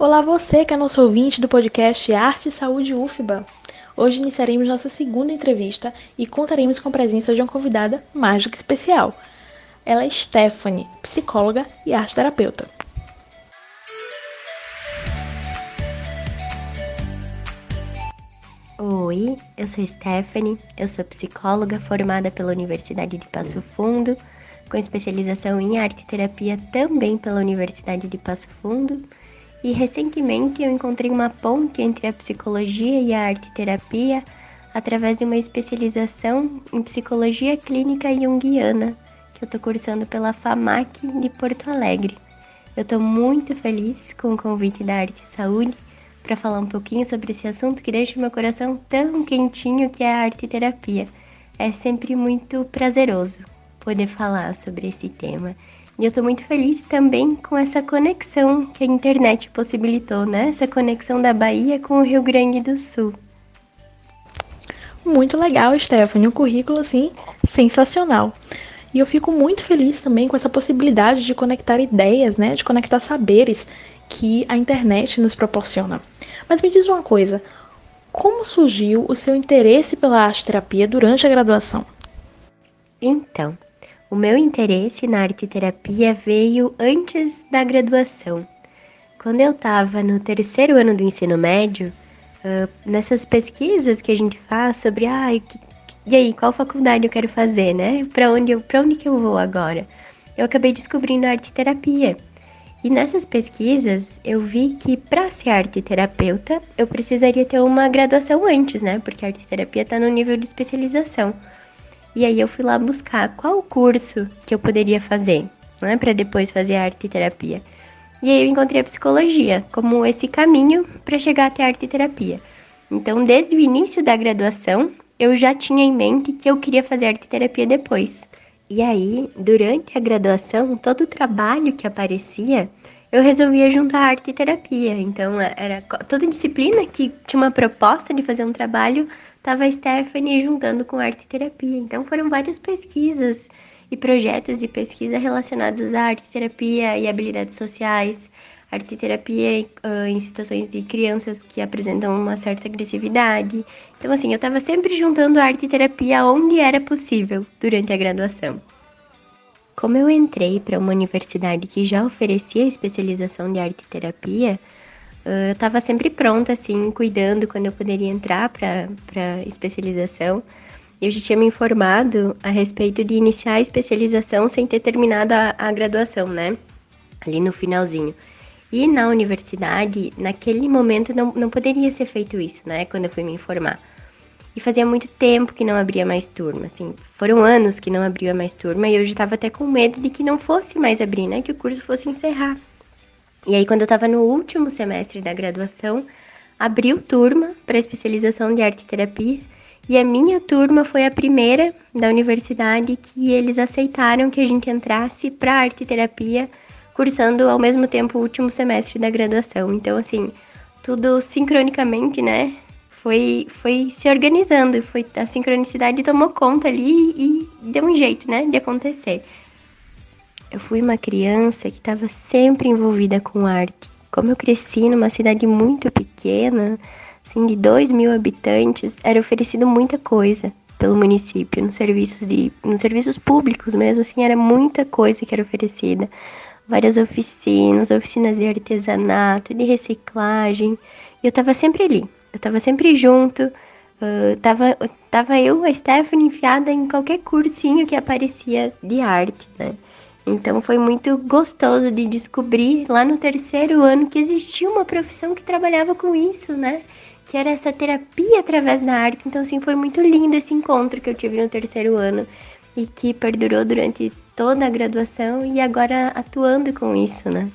Olá você que é nosso ouvinte do podcast Arte e Saúde UFBA. Hoje iniciaremos nossa segunda entrevista e contaremos com a presença de uma convidada que especial. Ela é Stephanie, psicóloga e arte terapeuta. Oi, eu sou Stephanie, eu sou psicóloga formada pela Universidade de Passo Fundo, com especialização em arte terapia também pela Universidade de Passo Fundo e recentemente eu encontrei uma ponte entre a psicologia e a arte terapia através de uma especialização em psicologia clínica junguiana que eu estou cursando pela FAMAC de Porto Alegre. Eu estou muito feliz com o convite da Arte e Saúde para falar um pouquinho sobre esse assunto que deixa meu coração tão quentinho que é a arte terapia. É sempre muito prazeroso poder falar sobre esse tema e eu estou muito feliz também com essa conexão que a internet possibilitou, né? Essa conexão da Bahia com o Rio Grande do Sul. Muito legal, Stephanie. Um currículo, assim, sensacional. E eu fico muito feliz também com essa possibilidade de conectar ideias, né? De conectar saberes que a internet nos proporciona. Mas me diz uma coisa: como surgiu o seu interesse pela arte terapia durante a graduação? Então, o meu interesse na arte terapia veio antes da graduação. Quando eu estava no terceiro ano do ensino médio, uh, nessas pesquisas que a gente faz sobre, ah, que, e aí, qual faculdade eu quero fazer, né? Para onde, eu, onde que eu vou agora? Eu acabei descobrindo a arte terapia. E nessas pesquisas eu vi que para ser arte terapeuta eu precisaria ter uma graduação antes, né? Porque a arte terapia está no nível de especialização. E aí eu fui lá buscar qual curso que eu poderia fazer, né, para depois fazer arte e terapia. E aí eu encontrei a psicologia como esse caminho para chegar até arte e terapia. Então, desde o início da graduação, eu já tinha em mente que eu queria fazer arte e terapia depois. E aí, durante a graduação, todo o trabalho que aparecia, eu resolvia juntar arte e terapia. Então, era toda disciplina que tinha uma proposta de fazer um trabalho, estava a Stephanie juntando com arte terapia. Então foram várias pesquisas e projetos de pesquisa relacionados à arte terapia e habilidades sociais, arte terapia uh, em situações de crianças que apresentam uma certa agressividade. Então assim, eu estava sempre juntando arte terapia onde era possível durante a graduação. Como eu entrei para uma universidade que já oferecia especialização de arte terapia, eu estava sempre pronta, assim, cuidando quando eu poderia entrar para especialização. Eu já tinha me informado a respeito de iniciar a especialização sem ter terminado a, a graduação, né? Ali no finalzinho. E na universidade, naquele momento, não, não poderia ser feito isso, né? Quando eu fui me informar. E fazia muito tempo que não abria mais turma, assim. Foram anos que não abria mais turma e eu já estava até com medo de que não fosse mais abrir, né? Que o curso fosse encerrar. E aí, quando eu estava no último semestre da graduação, abriu turma para especialização de arte terapia. E a minha turma foi a primeira da universidade que eles aceitaram que a gente entrasse para arte terapia, cursando ao mesmo tempo o último semestre da graduação. Então, assim, tudo sincronicamente, né? Foi, foi se organizando, foi a sincronicidade tomou conta ali e deu um jeito, né, de acontecer. Eu fui uma criança que estava sempre envolvida com arte. Como eu cresci numa cidade muito pequena, assim, de 2 mil habitantes, era oferecido muita coisa pelo município, nos serviços de, nos serviços públicos mesmo, assim, era muita coisa que era oferecida. Várias oficinas, oficinas de artesanato, de reciclagem. E eu estava sempre ali, eu estava sempre junto, uh, tava, tava eu, a Stephanie, enfiada em qualquer cursinho que aparecia de arte, né? Então foi muito gostoso de descobrir lá no terceiro ano que existia uma profissão que trabalhava com isso, né? Que era essa terapia através da arte. Então, assim, foi muito lindo esse encontro que eu tive no terceiro ano e que perdurou durante toda a graduação e agora atuando com isso, né?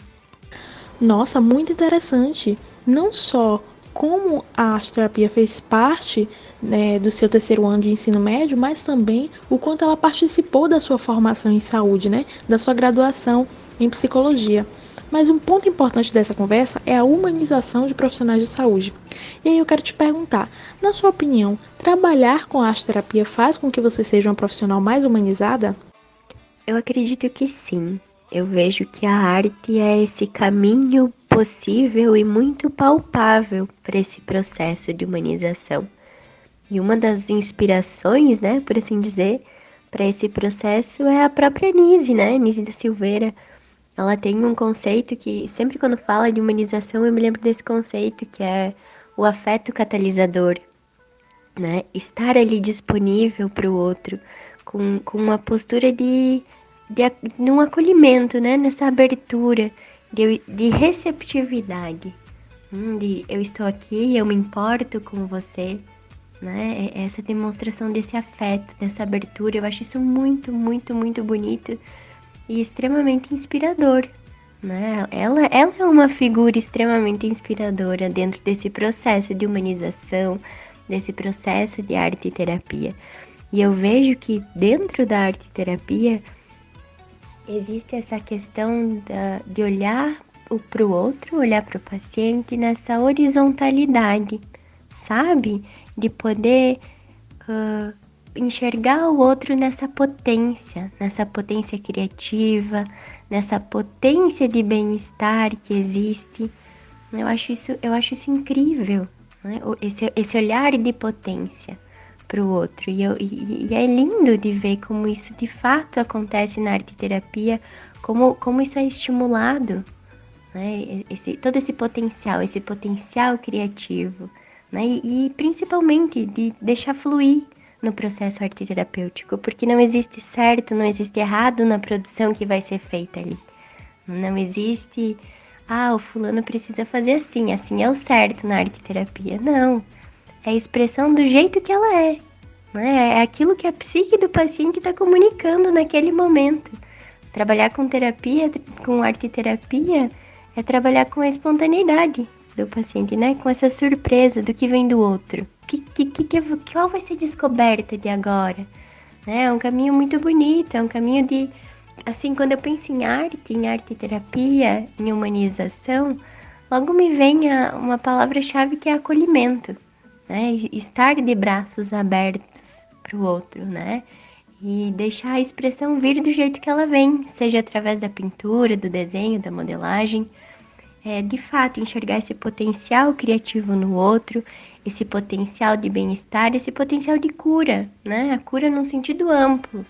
Nossa, muito interessante. Não só como a arte terapia fez parte né, do seu terceiro ano de ensino médio, mas também o quanto ela participou da sua formação em saúde, né, da sua graduação em psicologia. Mas um ponto importante dessa conversa é a humanização de profissionais de saúde. E aí eu quero te perguntar, na sua opinião, trabalhar com a arte terapia faz com que você seja uma profissional mais humanizada? Eu acredito que sim. Eu vejo que a arte é esse caminho possível e muito palpável para esse processo de humanização. E uma das inspirações, né, por assim dizer, para esse processo é a própria Nise, né, Nise da Silveira. Ela tem um conceito que sempre quando fala de humanização eu me lembro desse conceito que é o afeto catalisador, né? Estar ali disponível para o outro, com, com uma postura de, de, de um acolhimento, né? Nessa abertura, de, de receptividade. Hum, de eu estou aqui, eu me importo com você, né? É, essa demonstração desse afeto, dessa abertura, eu acho isso muito, muito, muito bonito e extremamente inspirador, né? Ela, ela é uma figura extremamente inspiradora dentro desse processo de humanização, desse processo de arte e terapia. E eu vejo que dentro da arte e terapia existe essa questão da, de olhar para o outro, olhar para o paciente nessa horizontalidade, sabe? De poder uh, enxergar o outro nessa potência, nessa potência criativa, nessa potência de bem-estar que existe. Eu acho isso, eu acho isso incrível, né? esse, esse olhar de potência para o outro. E, eu, e, e, é lindo de ver como isso de fato acontece na arte terapia, como, como isso é estimulado, né? esse, todo esse potencial, esse potencial criativo. Né? E, e principalmente de deixar fluir no processo arteterapêutico, porque não existe certo, não existe errado na produção que vai ser feita ali. Não existe, ah, o fulano precisa fazer assim, assim é o certo na arteterapia. Não. É a expressão do jeito que ela é. Né? É aquilo que a psique do paciente está comunicando naquele momento. Trabalhar com terapia, com arteterapia, é trabalhar com a espontaneidade do paciente, né? Com essa surpresa do que vem do outro que, que, que, qual vai ser descoberta de agora? Né? É um caminho muito bonito, é um caminho de. Assim, quando eu penso em arte, em arte terapia, em humanização, logo me vem a, uma palavra-chave que é acolhimento, né? Estar de braços abertos para o outro, né? E deixar a expressão vir do jeito que ela vem, seja através da pintura, do desenho, da modelagem. É, de fato, enxergar esse potencial criativo no outro esse potencial de bem-estar, esse potencial de cura, né? A cura num sentido amplo.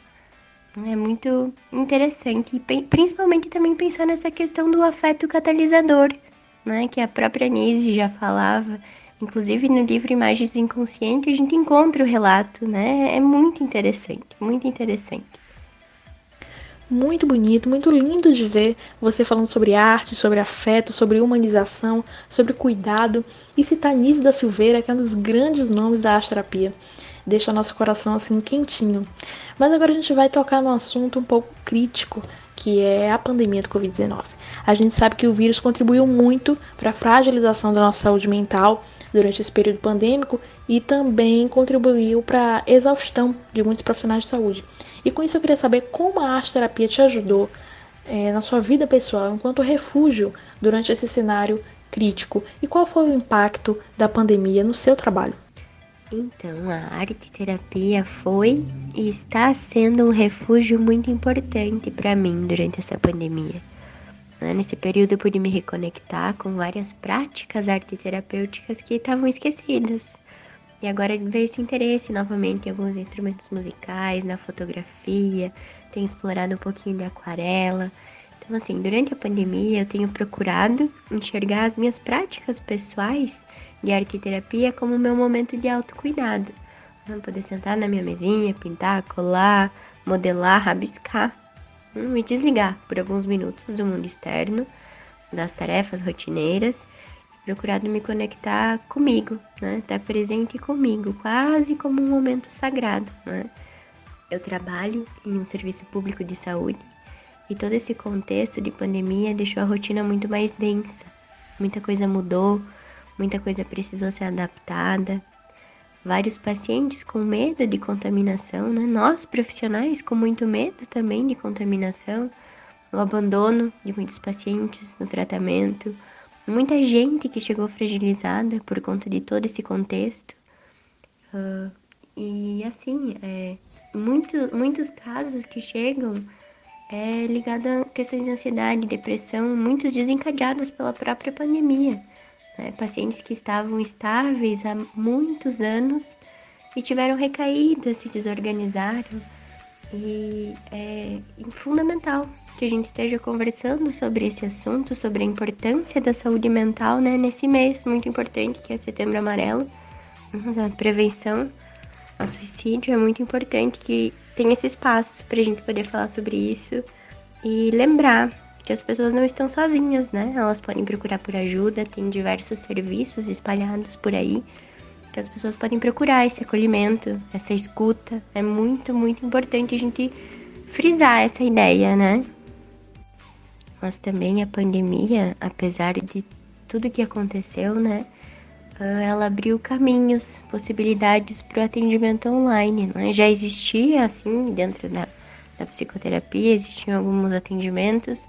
É muito interessante, e principalmente também pensar nessa questão do afeto catalisador, né? Que a própria Nise já falava, inclusive no livro Imagens do Inconsciente, a gente encontra o relato, né? É muito interessante, muito interessante muito bonito, muito lindo de ver você falando sobre arte, sobre afeto, sobre humanização, sobre cuidado e citar Nise da Silveira, que é um dos grandes nomes da arte-terapia. Deixa nosso coração assim quentinho. Mas agora a gente vai tocar num assunto um pouco crítico, que é a pandemia do Covid-19. A gente sabe que o vírus contribuiu muito para a fragilização da nossa saúde mental durante esse período pandêmico e também contribuiu para a exaustão de muitos profissionais de saúde. E com isso eu queria saber como a arte terapia te ajudou é, na sua vida pessoal enquanto refúgio durante esse cenário crítico e qual foi o impacto da pandemia no seu trabalho. Então, a arte terapia foi e está sendo um refúgio muito importante para mim durante essa pandemia. Né, nesse período eu pude me reconectar com várias práticas arteterapêuticas que estavam esquecidas. E agora veio esse interesse novamente em alguns instrumentos musicais, na fotografia, tenho explorado um pouquinho de aquarela. Então, assim, durante a pandemia eu tenho procurado enxergar as minhas práticas pessoais de arte e terapia como meu momento de autocuidado. Né? Poder sentar na minha mesinha, pintar, colar, modelar, rabiscar. Me desligar por alguns minutos do mundo externo, das tarefas rotineiras procurado me conectar comigo, né? Estar tá presente comigo, quase como um momento sagrado, né? Eu trabalho em um serviço público de saúde e todo esse contexto de pandemia deixou a rotina muito mais densa. Muita coisa mudou, muita coisa precisou ser adaptada. Vários pacientes com medo de contaminação, né? Nós profissionais com muito medo também de contaminação, o abandono de muitos pacientes no tratamento, muita gente que chegou fragilizada por conta de todo esse contexto. Uh, e assim, é, muito, muitos casos que chegam é ligado a questões de ansiedade, depressão, muitos desencadeados pela própria pandemia. Né? Pacientes que estavam estáveis há muitos anos e tiveram recaídas, se desorganizaram. E é fundamental que a gente esteja conversando sobre esse assunto, sobre a importância da saúde mental, né, nesse mês muito importante que é Setembro Amarelo, a prevenção ao suicídio. É muito importante que tenha esse espaço para a gente poder falar sobre isso e lembrar que as pessoas não estão sozinhas, né? Elas podem procurar por ajuda, tem diversos serviços espalhados por aí que as pessoas podem procurar esse acolhimento, essa escuta. É muito, muito importante a gente frisar essa ideia, né? Mas também a pandemia, apesar de tudo que aconteceu, né? Ah, ela abriu caminhos, possibilidades para o atendimento online. Né? Já existia, assim, dentro da, da psicoterapia, existiam alguns atendimentos,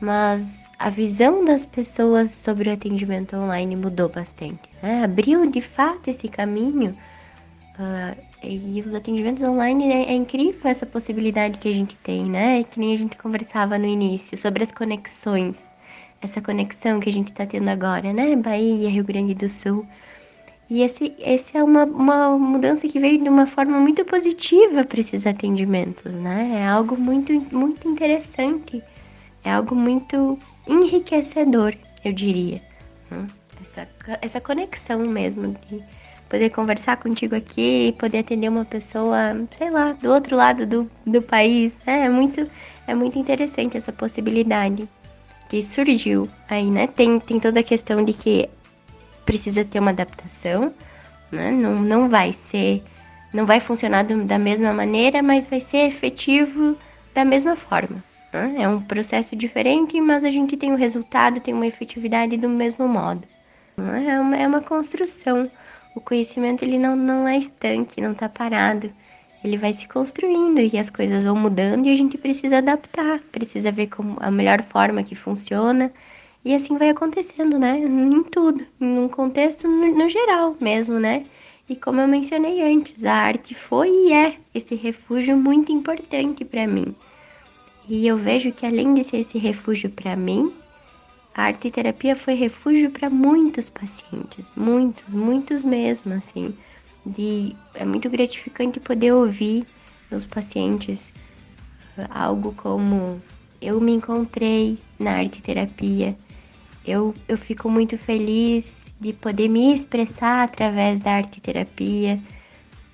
mas a visão das pessoas sobre o atendimento online mudou bastante. Né? Abriu de fato esse caminho. Uh, e os atendimentos online é, é, incrível essa possibilidade que a gente tem, né? Que nem a gente conversava no início sobre as conexões, essa conexão que a gente está tendo agora, né? Bahia, Rio Grande do Sul. E esse, esse é uma, uma mudança que veio de uma forma muito positiva para esses atendimentos, né? É algo muito, muito interessante. É algo muito enriquecedor, eu diria. Né? Essa, essa conexão mesmo de poder conversar contigo aqui, poder atender uma pessoa, sei lá, do outro lado do, do país. Né? É muito, é muito interessante essa possibilidade que surgiu aí, né? Tem, tem toda a questão de que precisa ter uma adaptação, né? Não, não vai ser, não vai funcionar do, da mesma maneira, mas vai ser efetivo da mesma forma. É um processo diferente, mas a gente tem o um resultado, tem uma efetividade do mesmo modo. É uma, é uma construção. O conhecimento ele não, não é estanque, não está parado. Ele vai se construindo e as coisas vão mudando e a gente precisa adaptar, precisa ver como a melhor forma que funciona. E assim vai acontecendo, né? Em tudo, num contexto no, no geral mesmo, né? E como eu mencionei antes, a arte foi e é esse refúgio muito importante para mim. E eu vejo que além de ser esse refúgio para mim, a arte terapia foi refúgio para muitos pacientes, muitos, muitos mesmo, assim. De, é muito gratificante poder ouvir dos pacientes algo como eu me encontrei na arte terapia. Eu, eu fico muito feliz de poder me expressar através da arte terapia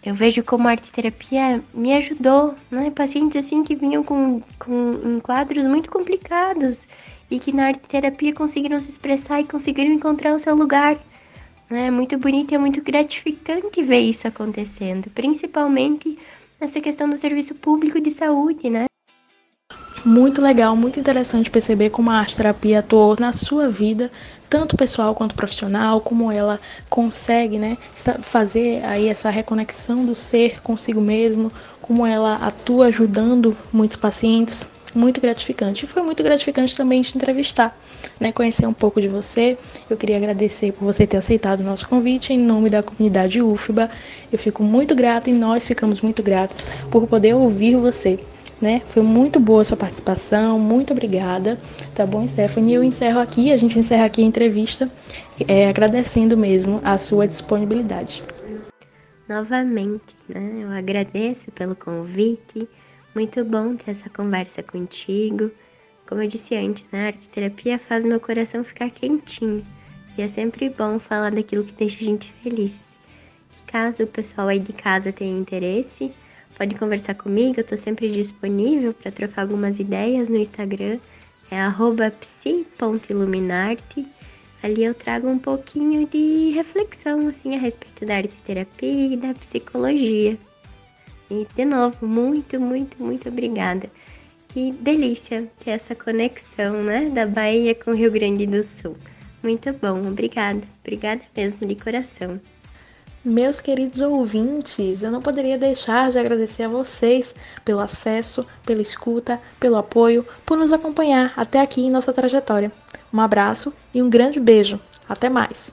eu vejo como a arte terapia me ajudou, né? Pacientes assim que vinham com, com quadros muito complicados e que na arte terapia conseguiram se expressar e conseguiram encontrar o seu lugar. É muito bonito e é muito gratificante ver isso acontecendo, principalmente nessa questão do serviço público de saúde, né? Muito legal, muito interessante perceber como a arte terapia atuou na sua vida tanto pessoal quanto profissional, como ela consegue, né, fazer aí essa reconexão do ser consigo mesmo, como ela atua ajudando muitos pacientes, muito gratificante. E foi muito gratificante também te entrevistar, né, conhecer um pouco de você. Eu queria agradecer por você ter aceitado o nosso convite em nome da comunidade UFBA. Eu fico muito grata e nós ficamos muito gratos por poder ouvir você né? Foi muito boa a sua participação, muito obrigada, tá bom, Stephanie? Eu encerro aqui, a gente encerra aqui a entrevista, é, agradecendo mesmo a sua disponibilidade. Novamente, né? Eu agradeço pelo convite, muito bom ter essa conversa contigo. Como eu disse antes, né? A arte terapia faz meu coração ficar quentinho. E é sempre bom falar daquilo que deixa a gente feliz. Caso o pessoal aí de casa tenha interesse, Pode conversar comigo, eu tô sempre disponível para trocar algumas ideias no Instagram, é psi.iluminarte. Ali eu trago um pouquinho de reflexão assim a respeito da arte terapia e da psicologia. E de novo, muito, muito, muito obrigada. Que delícia ter essa conexão, né, da Bahia com o Rio Grande do Sul. Muito bom, obrigada. Obrigada mesmo de coração. Meus queridos ouvintes, eu não poderia deixar de agradecer a vocês pelo acesso, pela escuta, pelo apoio, por nos acompanhar até aqui em nossa trajetória. Um abraço e um grande beijo. Até mais!